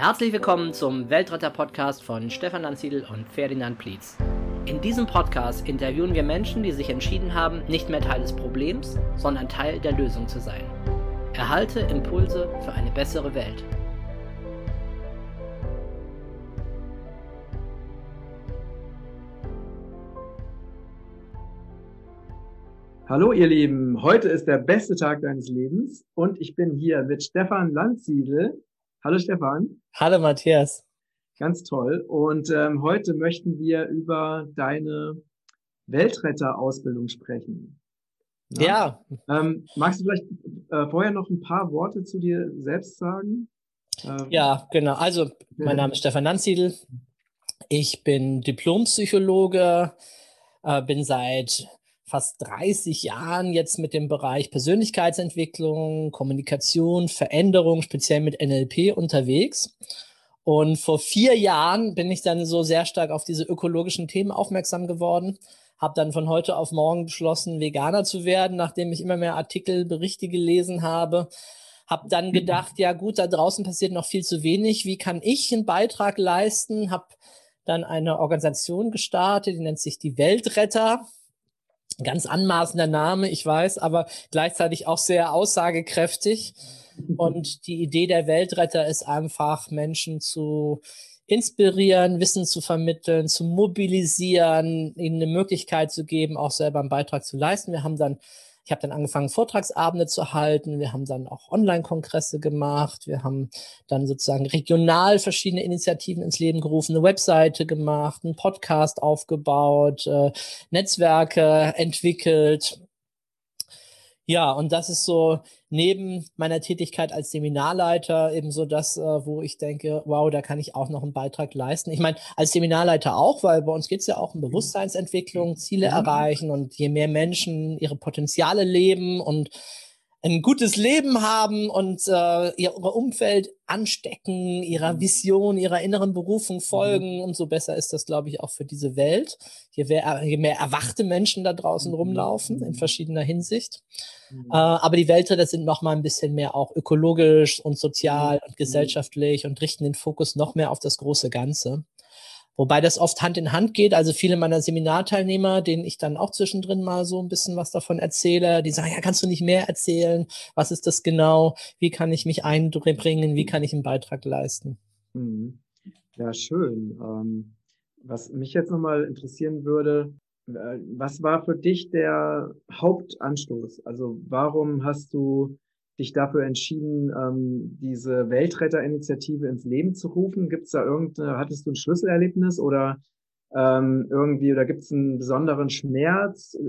Herzlich willkommen zum Weltretter-Podcast von Stefan Lanziedl und Ferdinand Plietz. In diesem Podcast interviewen wir Menschen, die sich entschieden haben, nicht mehr Teil des Problems, sondern Teil der Lösung zu sein. Erhalte Impulse für eine bessere Welt. Hallo ihr Lieben, heute ist der beste Tag deines Lebens und ich bin hier mit Stefan Landsiedel. Hallo Stefan. Hallo Matthias. Ganz toll. Und ähm, heute möchten wir über deine Weltretter-Ausbildung sprechen. Ja. ja. Ähm, magst du vielleicht äh, vorher noch ein paar Worte zu dir selbst sagen? Ähm, ja, genau. Also, mein Name ist Stefan Landsiedel. Ich bin Diplompsychologe, äh, bin seit fast 30 Jahren jetzt mit dem Bereich Persönlichkeitsentwicklung, Kommunikation, Veränderung, speziell mit NLP unterwegs. Und vor vier Jahren bin ich dann so sehr stark auf diese ökologischen Themen aufmerksam geworden, habe dann von heute auf morgen beschlossen, Veganer zu werden, nachdem ich immer mehr Artikel, Berichte gelesen habe. Habe dann gedacht, ja gut, da draußen passiert noch viel zu wenig. Wie kann ich einen Beitrag leisten? Habe dann eine Organisation gestartet, die nennt sich die Weltretter Ganz anmaßender Name, ich weiß, aber gleichzeitig auch sehr aussagekräftig. Und die Idee der Weltretter ist einfach, Menschen zu inspirieren, Wissen zu vermitteln, zu mobilisieren, ihnen eine Möglichkeit zu geben, auch selber einen Beitrag zu leisten. Wir haben dann ich habe dann angefangen, Vortragsabende zu halten. Wir haben dann auch Online-Kongresse gemacht. Wir haben dann sozusagen regional verschiedene Initiativen ins Leben gerufen, eine Webseite gemacht, einen Podcast aufgebaut, äh, Netzwerke entwickelt. Ja, und das ist so neben meiner Tätigkeit als Seminarleiter eben so das, äh, wo ich denke, wow, da kann ich auch noch einen Beitrag leisten. Ich meine, als Seminarleiter auch, weil bei uns geht es ja auch um mhm. Bewusstseinsentwicklung, Ziele erreichen und je mehr Menschen ihre Potenziale leben und ein gutes Leben haben und äh, ihr Umfeld anstecken, ihrer mhm. Vision, ihrer inneren Berufung mhm. folgen, umso besser ist das, glaube ich, auch für diese Welt. Je mehr, je mehr erwachte Menschen da draußen rumlaufen in verschiedener Hinsicht. Mhm. Äh, aber die Weltretter sind noch mal ein bisschen mehr auch ökologisch und sozial und gesellschaftlich und richten den Fokus noch mehr auf das große Ganze. Wobei das oft Hand in Hand geht. Also viele meiner Seminarteilnehmer, denen ich dann auch zwischendrin mal so ein bisschen was davon erzähle, die sagen, ja, kannst du nicht mehr erzählen? Was ist das genau? Wie kann ich mich einbringen? Wie kann ich einen Beitrag leisten? Mhm. Ja, schön. Ähm, was mich jetzt nochmal interessieren würde, äh, was war für dich der Hauptanstoß? Also warum hast du dich dafür entschieden, ähm, diese Weltretterinitiative ins Leben zu rufen? Gibt es da irgendeine, hattest du ein Schlüsselerlebnis oder ähm, irgendwie, oder gibt es einen besonderen Schmerz, äh,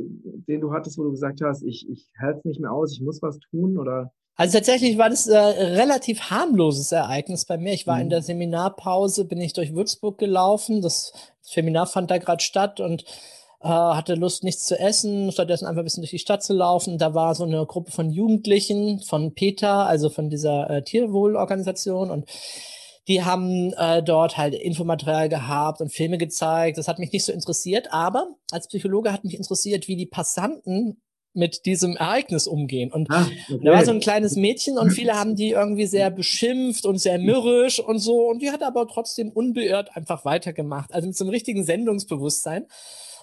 den du hattest, wo du gesagt hast, ich, ich halte es nicht mehr aus, ich muss was tun oder? Also tatsächlich war das äh, relativ harmloses Ereignis bei mir. Ich war mhm. in der Seminarpause, bin ich durch Würzburg gelaufen. Das Seminar fand da gerade statt und äh, hatte Lust, nichts zu essen, stattdessen einfach ein bisschen durch die Stadt zu laufen. Da war so eine Gruppe von Jugendlichen von PETA, also von dieser äh, Tierwohlorganisation und die haben äh, dort halt Infomaterial gehabt und Filme gezeigt. Das hat mich nicht so interessiert, aber als Psychologe hat mich interessiert, wie die Passanten mit diesem Ereignis umgehen. Und ah, okay. da war so ein kleines Mädchen und viele haben die irgendwie sehr beschimpft und sehr mürrisch und so. Und die hat aber trotzdem unbeirrt einfach weitergemacht. Also mit so einem richtigen Sendungsbewusstsein.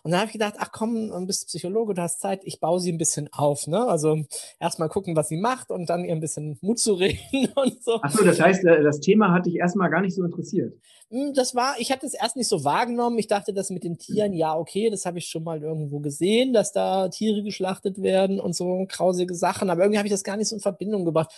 Und dann habe ich gedacht, ach komm, du bist Psychologe, du hast Zeit, ich baue sie ein bisschen auf. Ne? Also erstmal gucken, was sie macht und dann ihr ein bisschen Mut zu reden und so. Ach so, das heißt, äh, das Thema hat dich erstmal gar nicht so interessiert. Hm, das war, ich hatte es erst nicht so wahrgenommen. Ich dachte, das mit den Tieren, ja, okay, das habe ich schon mal irgendwo gesehen, dass da Tiere geschlachtet werden und so grausige Sachen. Aber irgendwie habe ich das gar nicht so in Verbindung gebracht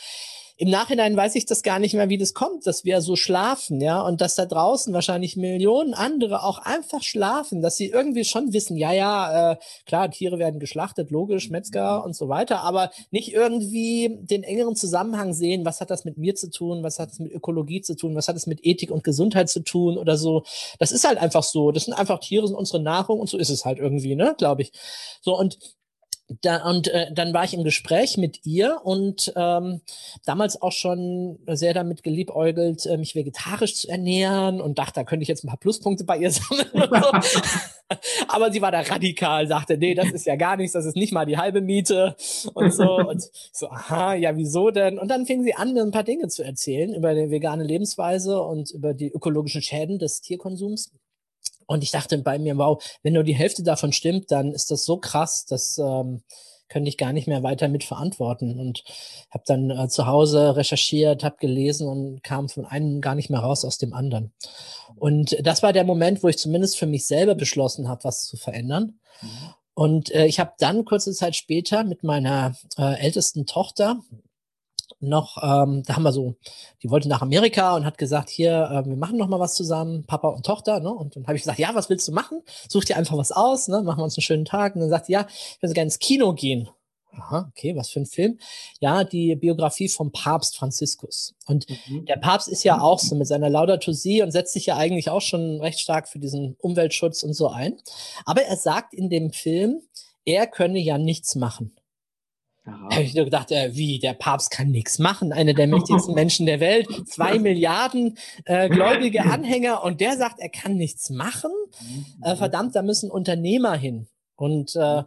im Nachhinein weiß ich das gar nicht mehr, wie das kommt, dass wir so schlafen, ja, und dass da draußen wahrscheinlich Millionen andere auch einfach schlafen, dass sie irgendwie schon wissen, ja, ja, äh, klar, Tiere werden geschlachtet, logisch, Metzger und so weiter, aber nicht irgendwie den engeren Zusammenhang sehen, was hat das mit mir zu tun, was hat es mit Ökologie zu tun, was hat es mit Ethik und Gesundheit zu tun oder so. Das ist halt einfach so. Das sind einfach Tiere, sind unsere Nahrung und so ist es halt irgendwie, ne, glaube ich. So, und da, und äh, dann war ich im Gespräch mit ihr und ähm, damals auch schon sehr damit geliebäugelt, äh, mich vegetarisch zu ernähren und dachte, da könnte ich jetzt ein paar Pluspunkte bei ihr sammeln. Aber sie war da radikal, sagte, nee, das ist ja gar nichts, das ist nicht mal die halbe Miete und so. Und so, aha, ja, wieso denn? Und dann fing sie an, mir ein paar Dinge zu erzählen über die vegane Lebensweise und über die ökologischen Schäden des Tierkonsums. Und ich dachte bei mir, wow, wenn nur die Hälfte davon stimmt, dann ist das so krass, dass ähm, könnte ich gar nicht mehr weiter mit verantworten. Und habe dann äh, zu Hause recherchiert, habe gelesen und kam von einem gar nicht mehr raus aus dem anderen. Und das war der Moment, wo ich zumindest für mich selber beschlossen habe, was zu verändern. Mhm. Und äh, ich habe dann kurze Zeit später mit meiner äh, ältesten Tochter noch, ähm, da haben wir so, die wollte nach Amerika und hat gesagt, hier, äh, wir machen noch mal was zusammen, Papa und Tochter, ne? Und dann habe ich gesagt, ja, was willst du machen? Such dir einfach was aus, ne? Machen wir uns einen schönen Tag. Und dann sagt sie, ja, ich würde gerne ins Kino gehen. Aha, okay, was für ein Film? Ja, die Biografie vom Papst Franziskus. Und mhm. der Papst ist ja auch so mit seiner Laudato Si und setzt sich ja eigentlich auch schon recht stark für diesen Umweltschutz und so ein. Aber er sagt in dem Film, er könne ja nichts machen. Da habe ich nur gedacht, äh, wie, der Papst kann nichts machen, einer der mächtigsten Menschen der Welt, zwei Milliarden äh, gläubige Anhänger. Und der sagt, er kann nichts machen. Äh, verdammt, da müssen Unternehmer hin. Und äh,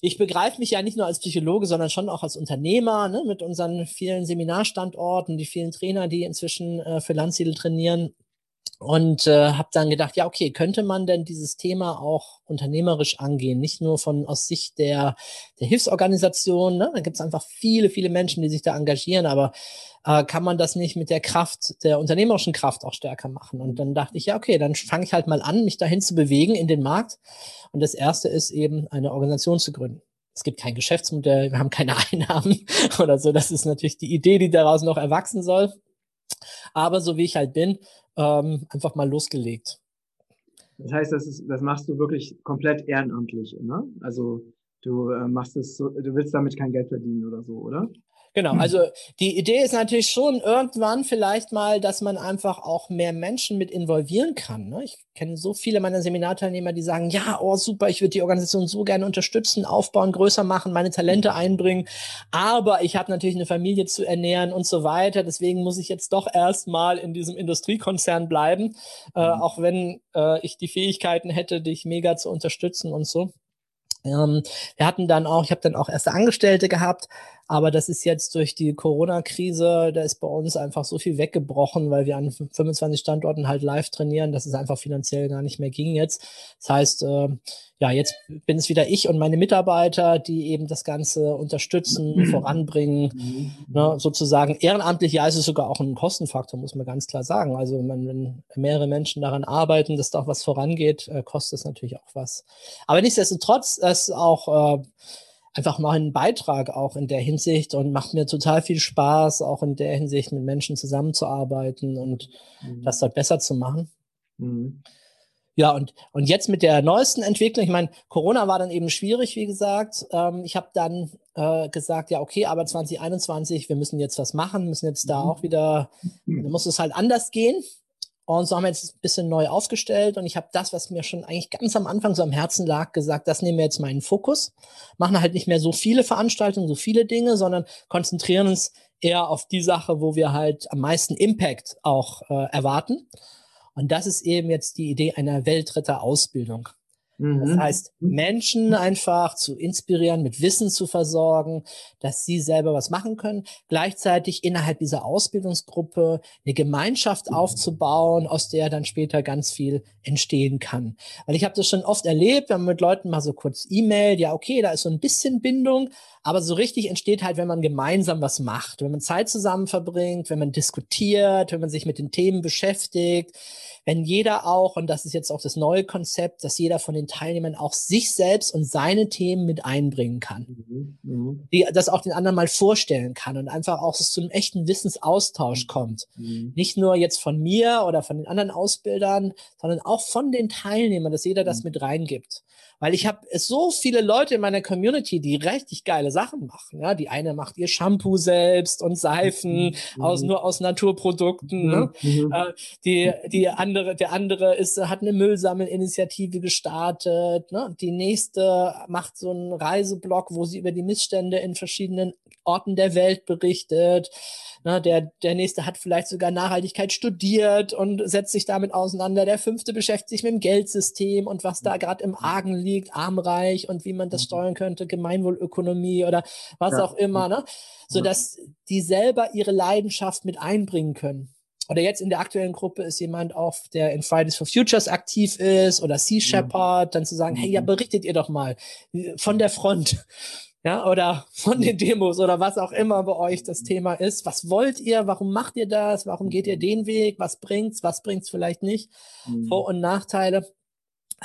ich begreife mich ja nicht nur als Psychologe, sondern schon auch als Unternehmer, ne, mit unseren vielen Seminarstandorten, die vielen Trainer, die inzwischen äh, für Landsiedel trainieren und äh, habe dann gedacht, ja, okay, könnte man denn dieses Thema auch unternehmerisch angehen, nicht nur von aus Sicht der, der Hilfsorganisation, ne? da gibt es einfach viele, viele Menschen, die sich da engagieren, aber äh, kann man das nicht mit der Kraft, der unternehmerischen Kraft auch stärker machen? Und dann dachte ich, ja, okay, dann fange ich halt mal an, mich dahin zu bewegen in den Markt. Und das erste ist eben, eine Organisation zu gründen. Es gibt kein Geschäftsmodell, wir haben keine Einnahmen oder so. Das ist natürlich die Idee, die daraus noch erwachsen soll. Aber so wie ich halt bin, ähm, einfach mal losgelegt. Das heißt, das, ist, das machst du wirklich komplett ehrenamtlich, ne? Also du äh, machst es so, du willst damit kein Geld verdienen oder so, oder? Genau, hm. also die Idee ist natürlich schon irgendwann vielleicht mal, dass man einfach auch mehr Menschen mit involvieren kann. Ne? Ich kenne so viele meiner Seminarteilnehmer, die sagen, ja, oh super, ich würde die Organisation so gerne unterstützen, aufbauen, größer machen, meine Talente einbringen, aber ich habe natürlich eine Familie zu ernähren und so weiter. Deswegen muss ich jetzt doch erstmal in diesem Industriekonzern bleiben, äh, mhm. auch wenn äh, ich die Fähigkeiten hätte, dich mega zu unterstützen und so. Ähm, wir hatten dann auch, ich habe dann auch erste Angestellte gehabt, aber das ist jetzt durch die Corona-Krise, da ist bei uns einfach so viel weggebrochen, weil wir an 25 Standorten halt live trainieren, dass es einfach finanziell gar nicht mehr ging jetzt. Das heißt, äh, ja, jetzt bin es wieder ich und meine Mitarbeiter, die eben das Ganze unterstützen, mhm. voranbringen, mhm. ne, sozusagen ehrenamtlich. Ja, ist es sogar auch ein Kostenfaktor, muss man ganz klar sagen. Also wenn, wenn mehrere Menschen daran arbeiten, dass da auch was vorangeht, äh, kostet es natürlich auch was. Aber nichtsdestotrotz, es auch äh, einfach mal einen Beitrag auch in der Hinsicht und macht mir total viel Spaß, auch in der Hinsicht mit Menschen zusammenzuarbeiten und mhm. das dort besser zu machen. Mhm. Ja, und, und jetzt mit der neuesten Entwicklung, ich meine, Corona war dann eben schwierig, wie gesagt. Ähm, ich habe dann äh, gesagt, ja, okay, aber 2021, wir müssen jetzt was machen, müssen jetzt da mhm. auch wieder, mhm. da muss es halt anders gehen. Und so haben wir jetzt ein bisschen neu aufgestellt und ich habe das, was mir schon eigentlich ganz am Anfang so am Herzen lag, gesagt, das nehmen wir jetzt mal in den Fokus. Machen halt nicht mehr so viele Veranstaltungen, so viele Dinge, sondern konzentrieren uns eher auf die Sache, wo wir halt am meisten Impact auch äh, erwarten. Und das ist eben jetzt die Idee einer Weltretter-Ausbildung. Mhm. Das heißt, Menschen einfach zu inspirieren, mit Wissen zu versorgen, dass sie selber was machen können. Gleichzeitig innerhalb dieser Ausbildungsgruppe eine Gemeinschaft mhm. aufzubauen, aus der dann später ganz viel entstehen kann. Weil ich habe das schon oft erlebt, wenn man mit Leuten mal so kurz E-Mail, ja, okay, da ist so ein bisschen Bindung, aber so richtig entsteht halt, wenn man gemeinsam was macht, wenn man Zeit zusammen verbringt, wenn man diskutiert, wenn man sich mit den Themen beschäftigt, wenn jeder auch, und das ist jetzt auch das neue Konzept, dass jeder von den Teilnehmern auch sich selbst und seine Themen mit einbringen kann. Mhm. Mhm. Die, das auch den anderen mal vorstellen kann und einfach auch so zu einem echten Wissensaustausch mhm. kommt. Mhm. Nicht nur jetzt von mir oder von den anderen Ausbildern, sondern auch von den Teilnehmern, dass jeder das mit reingibt. Weil ich habe so viele Leute in meiner Community, die richtig geile Sachen machen. Ja, die eine macht ihr Shampoo selbst und Seifen mhm. aus nur aus Naturprodukten. Ne? Mhm. Äh, die die andere der andere ist hat eine Müllsammelinitiative gestartet. Ne? Die nächste macht so einen Reiseblog, wo sie über die Missstände in verschiedenen Orten der Welt berichtet. Na, der, der nächste hat vielleicht sogar Nachhaltigkeit studiert und setzt sich damit auseinander. Der fünfte beschäftigt sich mit dem Geldsystem und was da gerade im Argen liegt, armreich und wie man das steuern könnte, Gemeinwohlökonomie oder was ja. auch immer, ne? Sodass die selber ihre Leidenschaft mit einbringen können oder jetzt in der aktuellen Gruppe ist jemand auch, der in Fridays for Futures aktiv ist oder Sea mhm. Shepherd, dann zu sagen, hey, ja, mhm. berichtet ihr doch mal von der Front, ja, oder von den Demos oder was auch immer bei euch das Thema ist. Was wollt ihr? Warum macht ihr das? Warum geht ihr den Weg? Was bringt's? Was bringt's vielleicht nicht? Mhm. Vor- und Nachteile.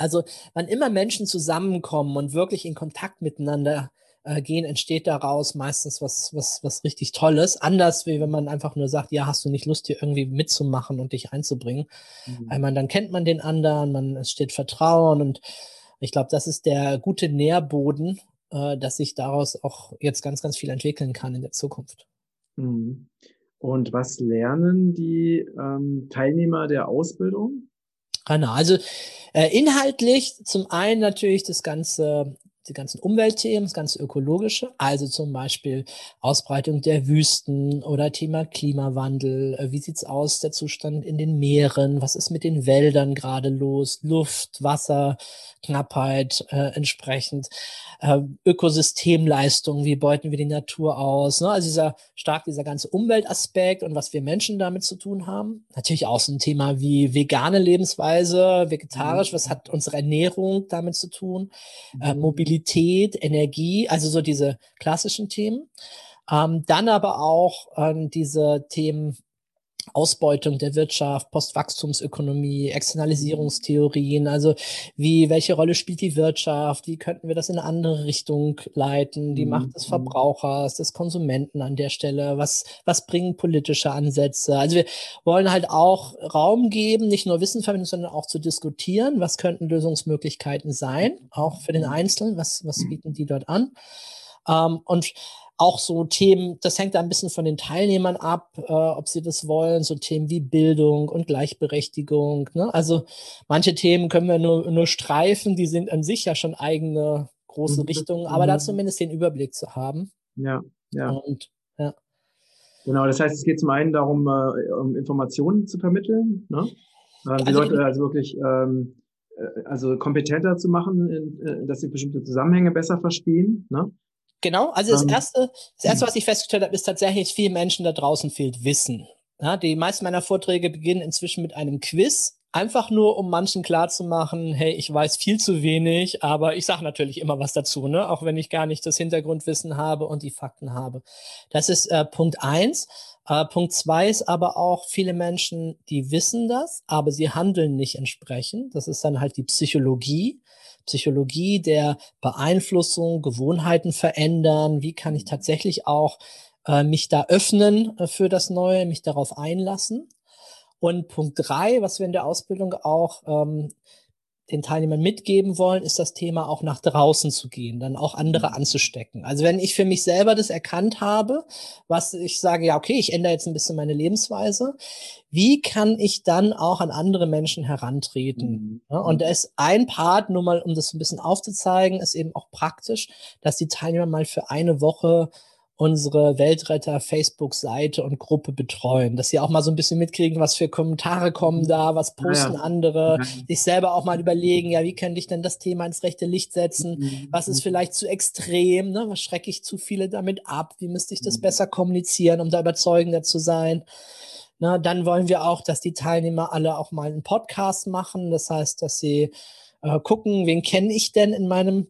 Also, wann immer Menschen zusammenkommen und wirklich in Kontakt miteinander äh, gehen, entsteht daraus meistens was, was, was richtig Tolles. Anders, wie wenn man einfach nur sagt, ja, hast du nicht Lust, hier irgendwie mitzumachen und dich einzubringen. Mhm. Weil man, dann kennt man den anderen, man, es steht Vertrauen und ich glaube, das ist der gute Nährboden, äh, dass sich daraus auch jetzt ganz, ganz viel entwickeln kann in der Zukunft. Mhm. Und was lernen die ähm, Teilnehmer der Ausbildung? Genau, also äh, inhaltlich zum einen natürlich das ganze die ganzen Umweltthemen, das ganze Ökologische, also zum Beispiel Ausbreitung der Wüsten oder Thema Klimawandel, äh, wie sieht's aus, der Zustand in den Meeren, was ist mit den Wäldern gerade los, Luft, Wasser, Knappheit äh, entsprechend, äh, Ökosystemleistung, wie beuten wir die Natur aus, ne? also dieser stark dieser ganze Umweltaspekt und was wir Menschen damit zu tun haben. Natürlich auch so ein Thema wie vegane Lebensweise, vegetarisch, was hat unsere Ernährung damit zu tun, äh, mhm. Mobilität, Energie, also so diese klassischen Themen. Ähm, dann aber auch ähm, diese Themen Ausbeutung der Wirtschaft, Postwachstumsökonomie, Externalisierungstheorien, also wie, welche Rolle spielt die Wirtschaft, wie könnten wir das in eine andere Richtung leiten, die mhm. Macht des Verbrauchers, des Konsumenten an der Stelle, was, was bringen politische Ansätze. Also wir wollen halt auch Raum geben, nicht nur Wissen vermitteln, sondern auch zu diskutieren, was könnten Lösungsmöglichkeiten sein, auch für den Einzelnen, was, was bieten die dort an. Ähm, und auch so Themen, das hängt da ein bisschen von den Teilnehmern ab, äh, ob sie das wollen, so Themen wie Bildung und Gleichberechtigung. Ne? Also manche Themen können wir nur, nur streifen, die sind an sich ja schon eigene große mhm. Richtungen, aber mhm. da zumindest den Überblick zu haben. Ja, ja. Und, ja. Genau, das heißt, es geht zum einen darum, äh, um Informationen zu vermitteln, ne? Äh, die also, Leute also wirklich ähm, äh, also kompetenter zu machen, äh, dass sie bestimmte Zusammenhänge besser verstehen. Ne? Genau, also das, ähm, erste, das erste, was ich festgestellt habe, ist tatsächlich, vielen Menschen da draußen fehlt Wissen. Ja, die meisten meiner Vorträge beginnen inzwischen mit einem Quiz, einfach nur, um manchen klarzumachen, hey, ich weiß viel zu wenig, aber ich sage natürlich immer was dazu, ne? auch wenn ich gar nicht das Hintergrundwissen habe und die Fakten habe. Das ist äh, Punkt eins. Äh, Punkt zwei ist aber auch, viele Menschen, die wissen das, aber sie handeln nicht entsprechend. Das ist dann halt die Psychologie. Psychologie der Beeinflussung, Gewohnheiten verändern, wie kann ich tatsächlich auch äh, mich da öffnen äh, für das Neue, mich darauf einlassen. Und Punkt drei, was wir in der Ausbildung auch ähm, den Teilnehmern mitgeben wollen, ist das Thema auch nach draußen zu gehen, dann auch andere mhm. anzustecken. Also wenn ich für mich selber das erkannt habe, was ich sage, ja, okay, ich ändere jetzt ein bisschen meine Lebensweise, wie kann ich dann auch an andere Menschen herantreten? Mhm. Und da ist ein Part, nur mal, um das ein bisschen aufzuzeigen, ist eben auch praktisch, dass die Teilnehmer mal für eine Woche unsere Weltretter Facebook-Seite und Gruppe betreuen, dass sie auch mal so ein bisschen mitkriegen, was für Kommentare kommen da, was posten ja, andere, ja. sich selber auch mal überlegen, ja, wie könnte ich denn das Thema ins rechte Licht setzen, mhm. was ist vielleicht zu extrem, ne? was schrecke ich zu viele damit ab, wie müsste ich das mhm. besser kommunizieren, um da überzeugender zu sein. Na, dann wollen wir auch, dass die Teilnehmer alle auch mal einen Podcast machen, das heißt, dass sie äh, gucken, wen kenne ich denn in meinem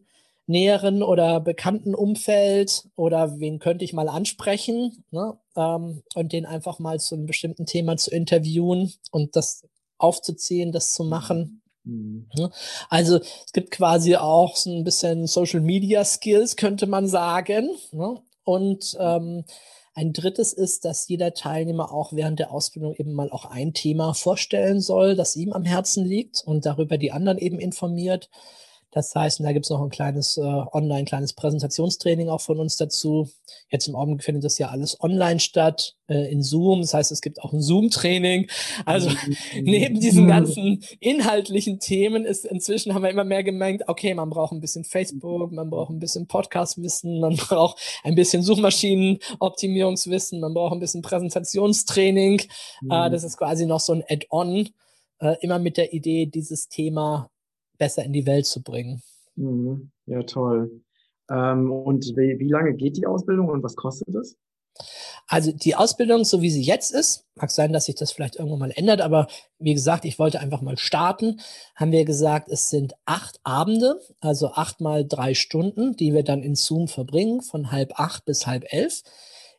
näheren oder bekannten Umfeld oder wen könnte ich mal ansprechen ne? ähm, und den einfach mal zu einem bestimmten Thema zu interviewen und das aufzuziehen, das zu machen. Mhm. Ne? Also es gibt quasi auch so ein bisschen Social Media Skills, könnte man sagen. Ne? Und ähm, ein drittes ist, dass jeder Teilnehmer auch während der Ausbildung eben mal auch ein Thema vorstellen soll, das ihm am Herzen liegt und darüber die anderen eben informiert. Das heißt, da gibt es noch ein kleines äh, online, kleines Präsentationstraining auch von uns dazu. Jetzt im Augenblick findet das ja alles online statt, äh, in Zoom. Das heißt, es gibt auch ein Zoom-Training. Also neben diesen ganzen inhaltlichen Themen ist inzwischen haben wir immer mehr gemerkt, okay, man braucht ein bisschen Facebook, man braucht ein bisschen Podcast-Wissen, man braucht ein bisschen Suchmaschinen-Optimierungswissen, man braucht ein bisschen Präsentationstraining. Mhm. Äh, das ist quasi noch so ein Add-on, äh, immer mit der Idee, dieses Thema besser in die Welt zu bringen. Mhm. Ja, toll. Ähm, und wie, wie lange geht die Ausbildung und was kostet es? Also die Ausbildung, so wie sie jetzt ist, mag sein, dass sich das vielleicht irgendwann mal ändert, aber wie gesagt, ich wollte einfach mal starten. Haben wir gesagt, es sind acht Abende, also acht mal drei Stunden, die wir dann in Zoom verbringen, von halb acht bis halb elf,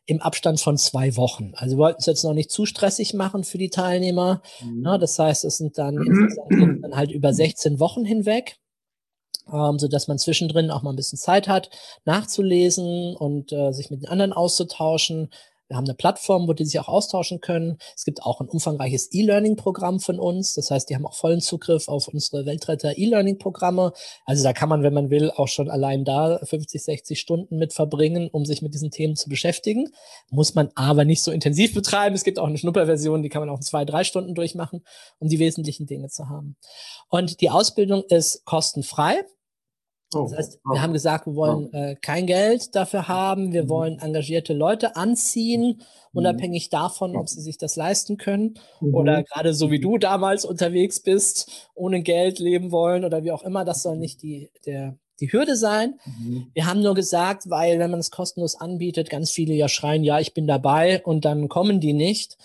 im Abstand von zwei Wochen. Also wir wollten es jetzt noch nicht zu stressig machen für die Teilnehmer. Mhm. Ja, das heißt, es sind dann, insgesamt dann halt über 16 Wochen hinweg ähm, so dass man zwischendrin auch mal ein bisschen Zeit hat, nachzulesen und äh, sich mit den anderen auszutauschen. Wir haben eine Plattform, wo die sich auch austauschen können. Es gibt auch ein umfangreiches E-Learning-Programm von uns. Das heißt, die haben auch vollen Zugriff auf unsere Weltretter E-Learning-Programme. Also da kann man, wenn man will, auch schon allein da 50, 60 Stunden mit verbringen, um sich mit diesen Themen zu beschäftigen. Muss man aber nicht so intensiv betreiben. Es gibt auch eine Schnupperversion, die kann man auch in zwei, drei Stunden durchmachen, um die wesentlichen Dinge zu haben. Und die Ausbildung ist kostenfrei. Oh, das heißt, wir haben gesagt, wir wollen äh, kein Geld dafür haben, wir mhm. wollen engagierte Leute anziehen, mhm. unabhängig davon, ob sie sich das leisten können mhm. oder gerade so wie du damals unterwegs bist, ohne Geld leben wollen oder wie auch immer. Das soll nicht die, der, die Hürde sein. Mhm. Wir haben nur gesagt, weil wenn man es kostenlos anbietet, ganz viele ja schreien, ja, ich bin dabei und dann kommen die nicht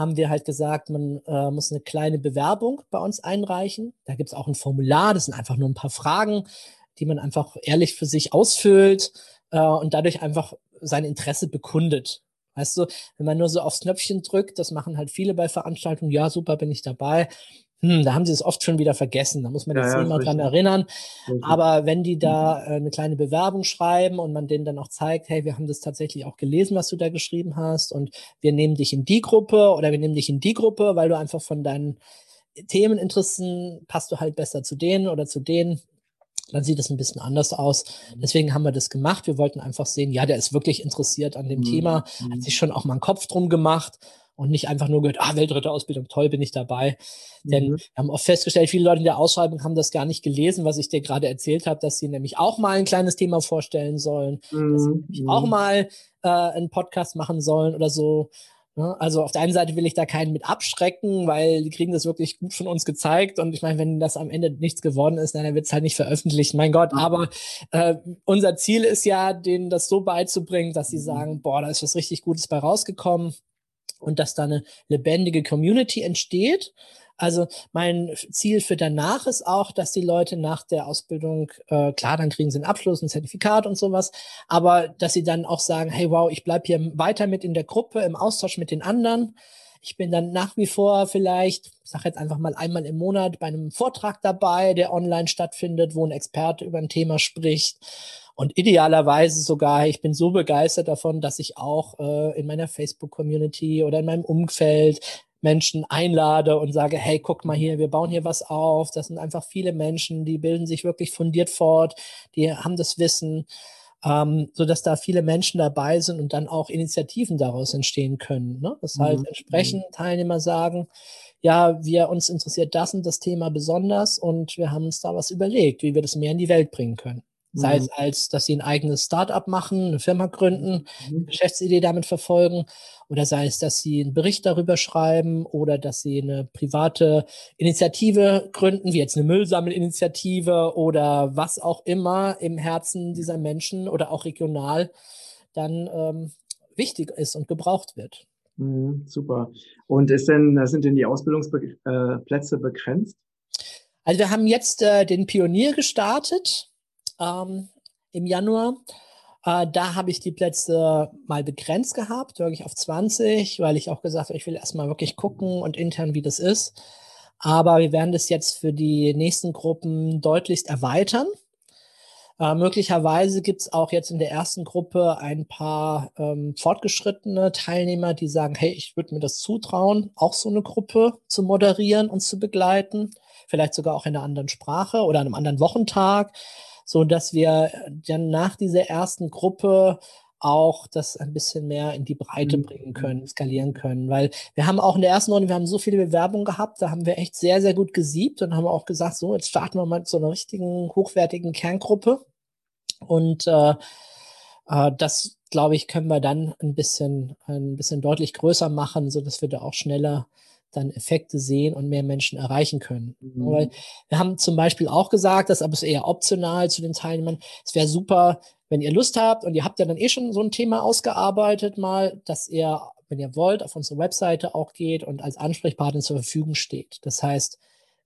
haben wir halt gesagt, man äh, muss eine kleine Bewerbung bei uns einreichen. Da gibt es auch ein Formular, das sind einfach nur ein paar Fragen die man einfach ehrlich für sich ausfüllt äh, und dadurch einfach sein Interesse bekundet. Weißt du, wenn man nur so aufs Knöpfchen drückt, das machen halt viele bei Veranstaltungen, ja, super, bin ich dabei. Hm, da haben sie es oft schon wieder vergessen. Da muss man jetzt ja, ja, dran erinnern. Richtig. Aber wenn die da äh, eine kleine Bewerbung schreiben und man denen dann auch zeigt, hey, wir haben das tatsächlich auch gelesen, was du da geschrieben hast und wir nehmen dich in die Gruppe oder wir nehmen dich in die Gruppe, weil du einfach von deinen Themeninteressen passt du halt besser zu denen oder zu denen dann sieht es ein bisschen anders aus. Mhm. Deswegen haben wir das gemacht. Wir wollten einfach sehen, ja, der ist wirklich interessiert an dem mhm. Thema, hat mhm. sich schon auch mal einen Kopf drum gemacht und nicht einfach nur gehört, ah, Weltretterausbildung, toll, bin ich dabei. Mhm. Denn wir haben auch festgestellt, viele Leute in der Ausschreibung haben das gar nicht gelesen, was ich dir gerade erzählt habe, dass sie nämlich auch mal ein kleines Thema vorstellen sollen, mhm. dass sie auch mal äh, einen Podcast machen sollen oder so. Ne? Also auf der einen Seite will ich da keinen mit abschrecken, weil die kriegen das wirklich gut von uns gezeigt. Und ich meine, wenn das am Ende nichts geworden ist, dann wird es halt nicht veröffentlicht. Mein Gott, aber äh, unser Ziel ist ja, denen das so beizubringen, dass sie mhm. sagen, boah, da ist was richtig Gutes bei rausgekommen und dass da eine lebendige Community entsteht. Also mein Ziel für danach ist auch, dass die Leute nach der Ausbildung, äh, klar, dann kriegen sie einen Abschluss, ein Zertifikat und sowas, aber dass sie dann auch sagen, hey, wow, ich bleibe hier weiter mit in der Gruppe, im Austausch mit den anderen. Ich bin dann nach wie vor vielleicht, ich sage jetzt einfach mal einmal im Monat bei einem Vortrag dabei, der online stattfindet, wo ein Experte über ein Thema spricht. Und idealerweise sogar, ich bin so begeistert davon, dass ich auch äh, in meiner Facebook-Community oder in meinem Umfeld Menschen einlade und sage, hey, guck mal hier, wir bauen hier was auf. Das sind einfach viele Menschen, die bilden sich wirklich fundiert fort, die haben das Wissen, ähm, so dass da viele Menschen dabei sind und dann auch Initiativen daraus entstehen können. Ne? Das halt mhm. entsprechend Teilnehmer sagen, ja, wir uns interessiert das und das Thema besonders und wir haben uns da was überlegt, wie wir das mehr in die Welt bringen können. Sei es mhm. als, dass sie ein eigenes Startup machen, eine Firma gründen, eine mhm. Geschäftsidee damit verfolgen, oder sei es, dass sie einen Bericht darüber schreiben oder dass sie eine private Initiative gründen, wie jetzt eine Müllsammelinitiative oder was auch immer im Herzen dieser Menschen oder auch regional dann ähm, wichtig ist und gebraucht wird. Mhm, super. Und ist denn, sind denn die Ausbildungsplätze äh, begrenzt? Also wir haben jetzt äh, den Pionier gestartet ähm, im Januar. Äh, da habe ich die Plätze mal begrenzt gehabt, wirklich auf 20, weil ich auch gesagt habe, ich will erstmal wirklich gucken und intern, wie das ist. Aber wir werden das jetzt für die nächsten Gruppen deutlichst erweitern. Äh, möglicherweise gibt es auch jetzt in der ersten Gruppe ein paar ähm, fortgeschrittene Teilnehmer, die sagen, hey, ich würde mir das zutrauen, auch so eine Gruppe zu moderieren und zu begleiten, vielleicht sogar auch in einer anderen Sprache oder einem anderen Wochentag, so dass wir dann nach dieser ersten Gruppe auch das ein bisschen mehr in die Breite mhm. bringen können, skalieren können. Weil wir haben auch in der ersten Runde, wir haben so viele Bewerbungen gehabt, da haben wir echt sehr, sehr gut gesiebt und haben auch gesagt, so, jetzt starten wir mal mit so einer richtigen, hochwertigen Kerngruppe. Und äh, äh, das, glaube ich, können wir dann ein bisschen, ein bisschen deutlich größer machen, so dass wir da auch schneller dann Effekte sehen und mehr Menschen erreichen können. Mhm. Weil wir haben zum Beispiel auch gesagt, das aber ist eher optional zu den Teilnehmern. Es wäre super, wenn ihr Lust habt und ihr habt ja dann eh schon so ein Thema ausgearbeitet mal, dass ihr, wenn ihr wollt, auf unsere Webseite auch geht und als Ansprechpartner zur Verfügung steht. Das heißt,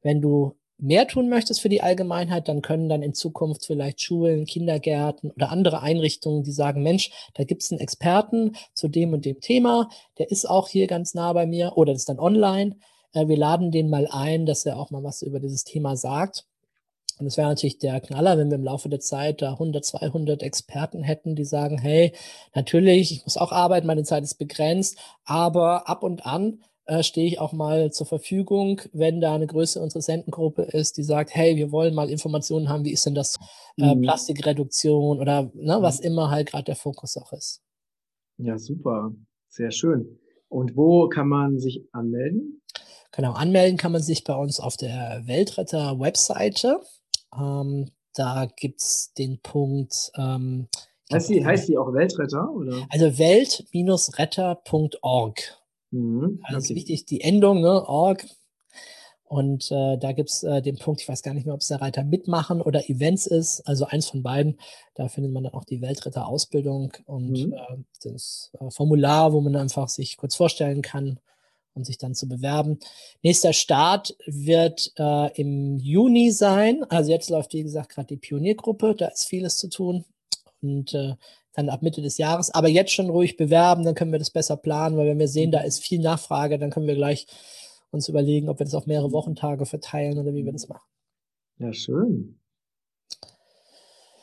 wenn du mehr tun möchtest für die Allgemeinheit, dann können dann in Zukunft vielleicht Schulen, Kindergärten oder andere Einrichtungen, die sagen, Mensch, da gibt es einen Experten zu dem und dem Thema, der ist auch hier ganz nah bei mir oder ist dann online. Äh, wir laden den mal ein, dass er auch mal was über dieses Thema sagt. Und es wäre natürlich der Knaller, wenn wir im Laufe der Zeit da 100, 200 Experten hätten, die sagen, hey, natürlich, ich muss auch arbeiten, meine Zeit ist begrenzt, aber ab und an äh, stehe ich auch mal zur Verfügung, wenn da eine größere Interessentengruppe ist, die sagt, hey, wir wollen mal Informationen haben, wie ist denn das äh, mhm. Plastikreduktion oder ne, was mhm. immer halt gerade der Fokus auch ist. Ja, super. Sehr schön. Und wo kann man sich anmelden? Genau, anmelden kann man sich bei uns auf der Weltretter-Webseite. Ähm, da gibt es den Punkt. Ähm, heißt, die, heißt die auch Weltretter? Oder? Also welt-retter.org. Mhm, also okay. ist wichtig, die Endung, ne, org. Und äh, da gibt es äh, den Punkt, ich weiß gar nicht mehr, ob es der Reiter mitmachen oder Events ist, also eins von beiden. Da findet man dann auch die Weltretter-Ausbildung und mhm. äh, das äh, Formular, wo man einfach sich kurz vorstellen kann und sich dann zu bewerben. Nächster Start wird äh, im Juni sein. Also jetzt läuft, wie gesagt, gerade die Pioniergruppe, da ist vieles zu tun. Und äh, dann ab Mitte des Jahres. Aber jetzt schon ruhig bewerben, dann können wir das besser planen, weil wenn wir sehen, da ist viel Nachfrage, dann können wir gleich uns überlegen, ob wir das auf mehrere Wochentage verteilen oder wie wir das machen. Ja, schön.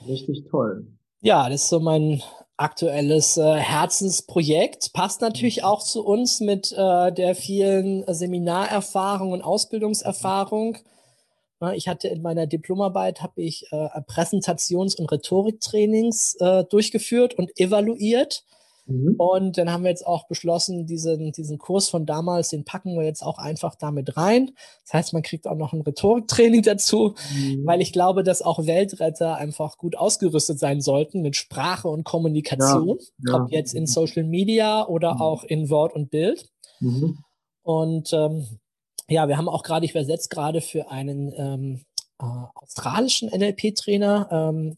Richtig toll. Ja, das ist so mein aktuelles äh, Herzensprojekt. Passt natürlich mhm. auch zu uns mit äh, der vielen Seminarerfahrung und Ausbildungserfahrung. Ich hatte in meiner Diplomarbeit habe ich äh, Präsentations- und Rhetoriktrainings äh, durchgeführt und evaluiert. Mhm. Und dann haben wir jetzt auch beschlossen, diesen, diesen Kurs von damals, den packen wir jetzt auch einfach damit rein. Das heißt, man kriegt auch noch ein Rhetoriktraining dazu, mhm. weil ich glaube, dass auch Weltretter einfach gut ausgerüstet sein sollten mit Sprache und Kommunikation, ja, ja. ob jetzt in Social Media oder mhm. auch in Wort und Bild. Mhm. Und ähm, ja, wir haben auch gerade, ich übersetze gerade für einen ähm, äh, australischen NLP-Trainer ähm,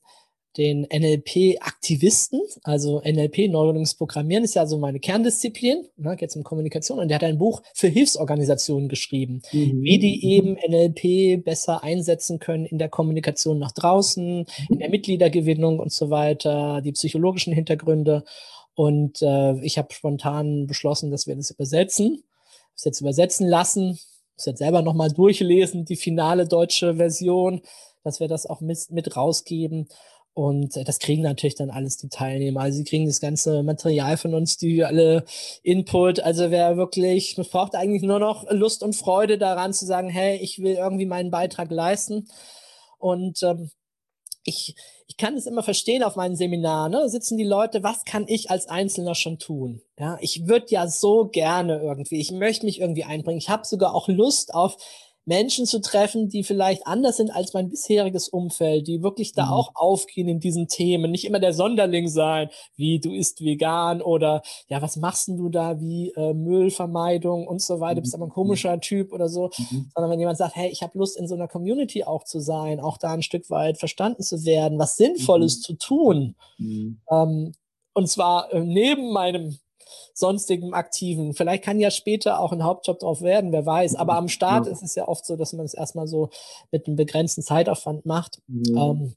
den NLP-Aktivisten, also NLP, Neuronales Programmieren, ist ja so meine Kerndisziplin, ne, geht um Kommunikation, und der hat ein Buch für Hilfsorganisationen geschrieben, mhm. wie die eben NLP besser einsetzen können in der Kommunikation nach draußen, in der Mitgliedergewinnung und so weiter, die psychologischen Hintergründe. Und äh, ich habe spontan beschlossen, dass wir das übersetzen, das jetzt übersetzen lassen muss jetzt selber nochmal durchlesen, die finale deutsche Version, dass wir das auch mit, mit rausgeben. Und das kriegen natürlich dann alles die Teilnehmer. Also sie kriegen das ganze Material von uns, die alle Input. Also wer wirklich, man braucht eigentlich nur noch Lust und Freude daran zu sagen, hey, ich will irgendwie meinen Beitrag leisten. Und ähm, ich, ich kann es immer verstehen auf meinen Seminaren, ne? sitzen die Leute, was kann ich als Einzelner schon tun? Ja, ich würde ja so gerne irgendwie, ich möchte mich irgendwie einbringen. Ich habe sogar auch Lust auf Menschen zu treffen, die vielleicht anders sind als mein bisheriges Umfeld, die wirklich da mhm. auch aufgehen in diesen Themen, nicht immer der Sonderling sein, wie du isst vegan oder ja, was machst denn du da, wie äh, Müllvermeidung und so weiter, mhm. bist aber ein mhm. komischer Typ oder so, mhm. sondern wenn jemand sagt, hey, ich habe Lust in so einer Community auch zu sein, auch da ein Stück weit verstanden zu werden, was Sinnvolles mhm. zu tun, mhm. ähm, und zwar äh, neben meinem sonstigem Aktiven. Vielleicht kann ja später auch ein Hauptjob drauf werden, wer weiß. Aber am Start ja. ist es ja oft so, dass man es erstmal so mit einem begrenzten Zeitaufwand macht. Ja. Ähm,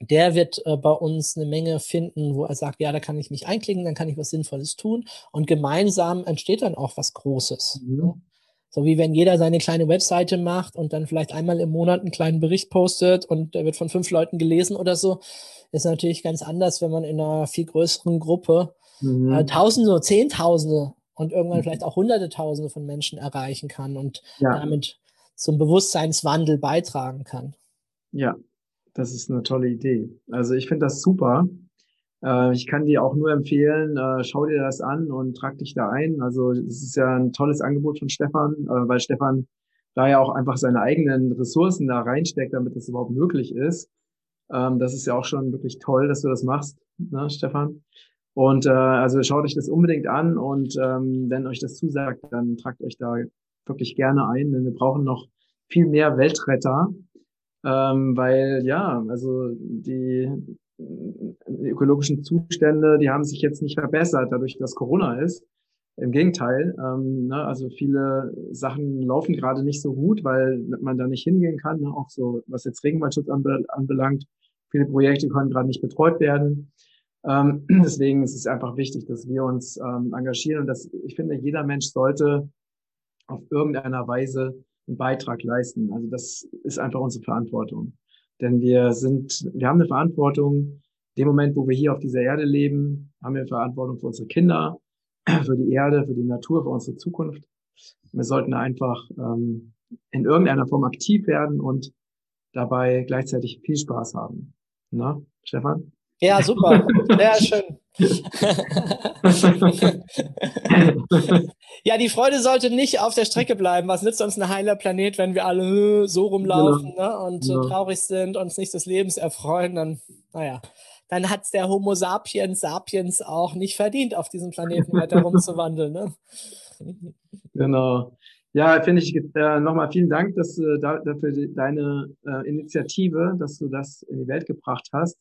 der wird äh, bei uns eine Menge finden, wo er sagt, ja, da kann ich mich einklicken, dann kann ich was Sinnvolles tun. Und gemeinsam entsteht dann auch was Großes. Mhm. So wie wenn jeder seine kleine Webseite macht und dann vielleicht einmal im Monat einen kleinen Bericht postet und der wird von fünf Leuten gelesen oder so, ist natürlich ganz anders, wenn man in einer viel größeren Gruppe mhm. äh, Tausende, Zehntausende und irgendwann mhm. vielleicht auch Hunderte Tausende von Menschen erreichen kann und ja. damit zum Bewusstseinswandel beitragen kann. Ja, das ist eine tolle Idee. Also ich finde das super. Äh, ich kann dir auch nur empfehlen, äh, schau dir das an und trag dich da ein. Also es ist ja ein tolles Angebot von Stefan, äh, weil Stefan da ja auch einfach seine eigenen Ressourcen da reinsteckt, damit das überhaupt möglich ist. Ähm, das ist ja auch schon wirklich toll, dass du das machst, ne, Stefan. Und äh, also schaut euch das unbedingt an und ähm, wenn euch das zusagt, dann tragt euch da wirklich gerne ein, denn wir brauchen noch viel mehr Weltretter, ähm, weil ja, also die, die ökologischen Zustände, die haben sich jetzt nicht verbessert, dadurch, dass Corona ist. Im Gegenteil, ähm, ne, also viele Sachen laufen gerade nicht so gut, weil man da nicht hingehen kann, ne, auch so was jetzt Regenwaldschutz anbe anbelangt. Viele Projekte können gerade nicht betreut werden. Ähm, deswegen ist es einfach wichtig, dass wir uns ähm, engagieren und dass ich finde, jeder Mensch sollte auf irgendeiner Weise einen Beitrag leisten. Also das ist einfach unsere Verantwortung. Denn wir sind, wir haben eine Verantwortung. Dem Moment, wo wir hier auf dieser Erde leben, haben wir Verantwortung für unsere Kinder, für die Erde, für die Natur, für unsere Zukunft. Wir sollten einfach ähm, in irgendeiner Form aktiv werden und dabei gleichzeitig viel Spaß haben. Na, Stefan? Ja, super. Sehr schön. ja, die Freude sollte nicht auf der Strecke bleiben. Was nützt uns ein heiler Planet, wenn wir alle so rumlaufen genau. ne, und genau. traurig sind, uns nicht des Lebens erfreuen? Dann, naja, dann hat es der Homo sapiens sapiens auch nicht verdient, auf diesem Planeten weiter rumzuwandeln. Ne? Genau. Ja, finde ich äh, nochmal vielen Dank dass, äh, dafür deine äh, Initiative, dass du das in die Welt gebracht hast.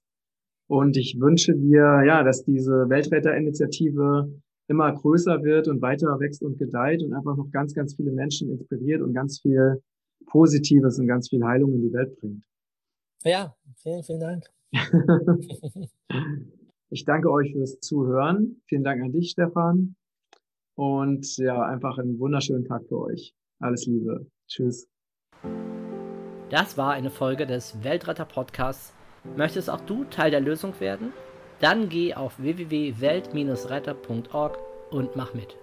Und ich wünsche dir, ja, dass diese Weltretterinitiative immer größer wird und weiter wächst und gedeiht und einfach noch ganz, ganz viele Menschen inspiriert und ganz viel Positives und ganz viel Heilung in die Welt bringt. Ja, vielen, vielen Dank. ich danke euch fürs Zuhören. Vielen Dank an dich, Stefan. Und ja, einfach einen wunderschönen Tag für euch. Alles Liebe. Tschüss. Das war eine Folge des Weltretter Podcasts Möchtest auch du Teil der Lösung werden? Dann geh auf www.welt-retter.org und mach mit.